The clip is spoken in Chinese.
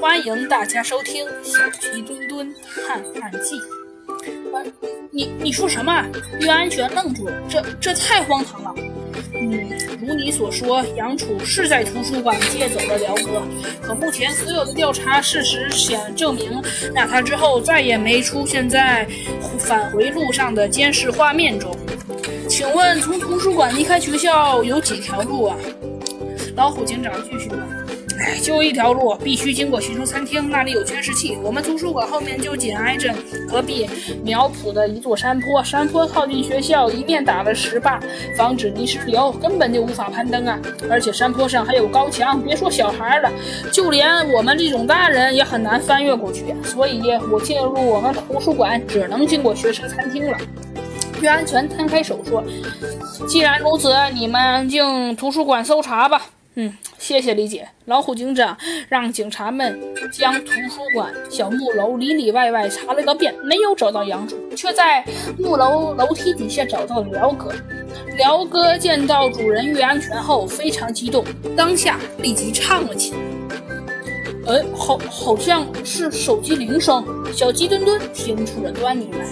欢迎大家收听《小鸡墩墩探案记》。你你说什么？岳安全愣住了，这这太荒唐了。嗯，如你所说，杨楚是在图书馆借走了辽哥，可目前所有的调查事实显证明，那他之后再也没出现在返回路上的监视画面中。请问，从图书馆离开学校有几条路啊？老虎警长继续问。哎，就一条路，必须经过学生餐厅，那里有监视器。我们图书馆后面就紧挨着隔壁苗圃的一座山坡，山坡靠近学校，一面打了石坝，防止泥石流，根本就无法攀登啊！而且山坡上还有高墙，别说小孩了，就连我们这种大人也很难翻越过去。所以，我进入我们图书馆只能经过学生餐厅了。岳安全摊开手说：“既然如此，你们进图书馆搜查吧。”嗯，谢谢李姐。老虎警长让警察们将图书馆小木楼里里外外查了个遍，没有找到杨主，却在木楼楼梯底下找到了辽哥。辽哥见到主人岳安全后非常激动，当下立即唱了起来。哎，好，好像是手机铃声。小鸡墩墩听出了端倪来。